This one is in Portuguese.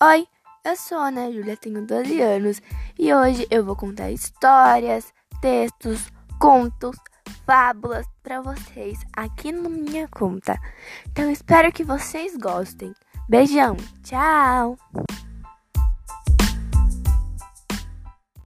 Oi, eu sou a Ana Júlia, tenho 12 anos e hoje eu vou contar histórias, textos, contos, fábulas para vocês aqui na minha conta. Então espero que vocês gostem. Beijão, tchau!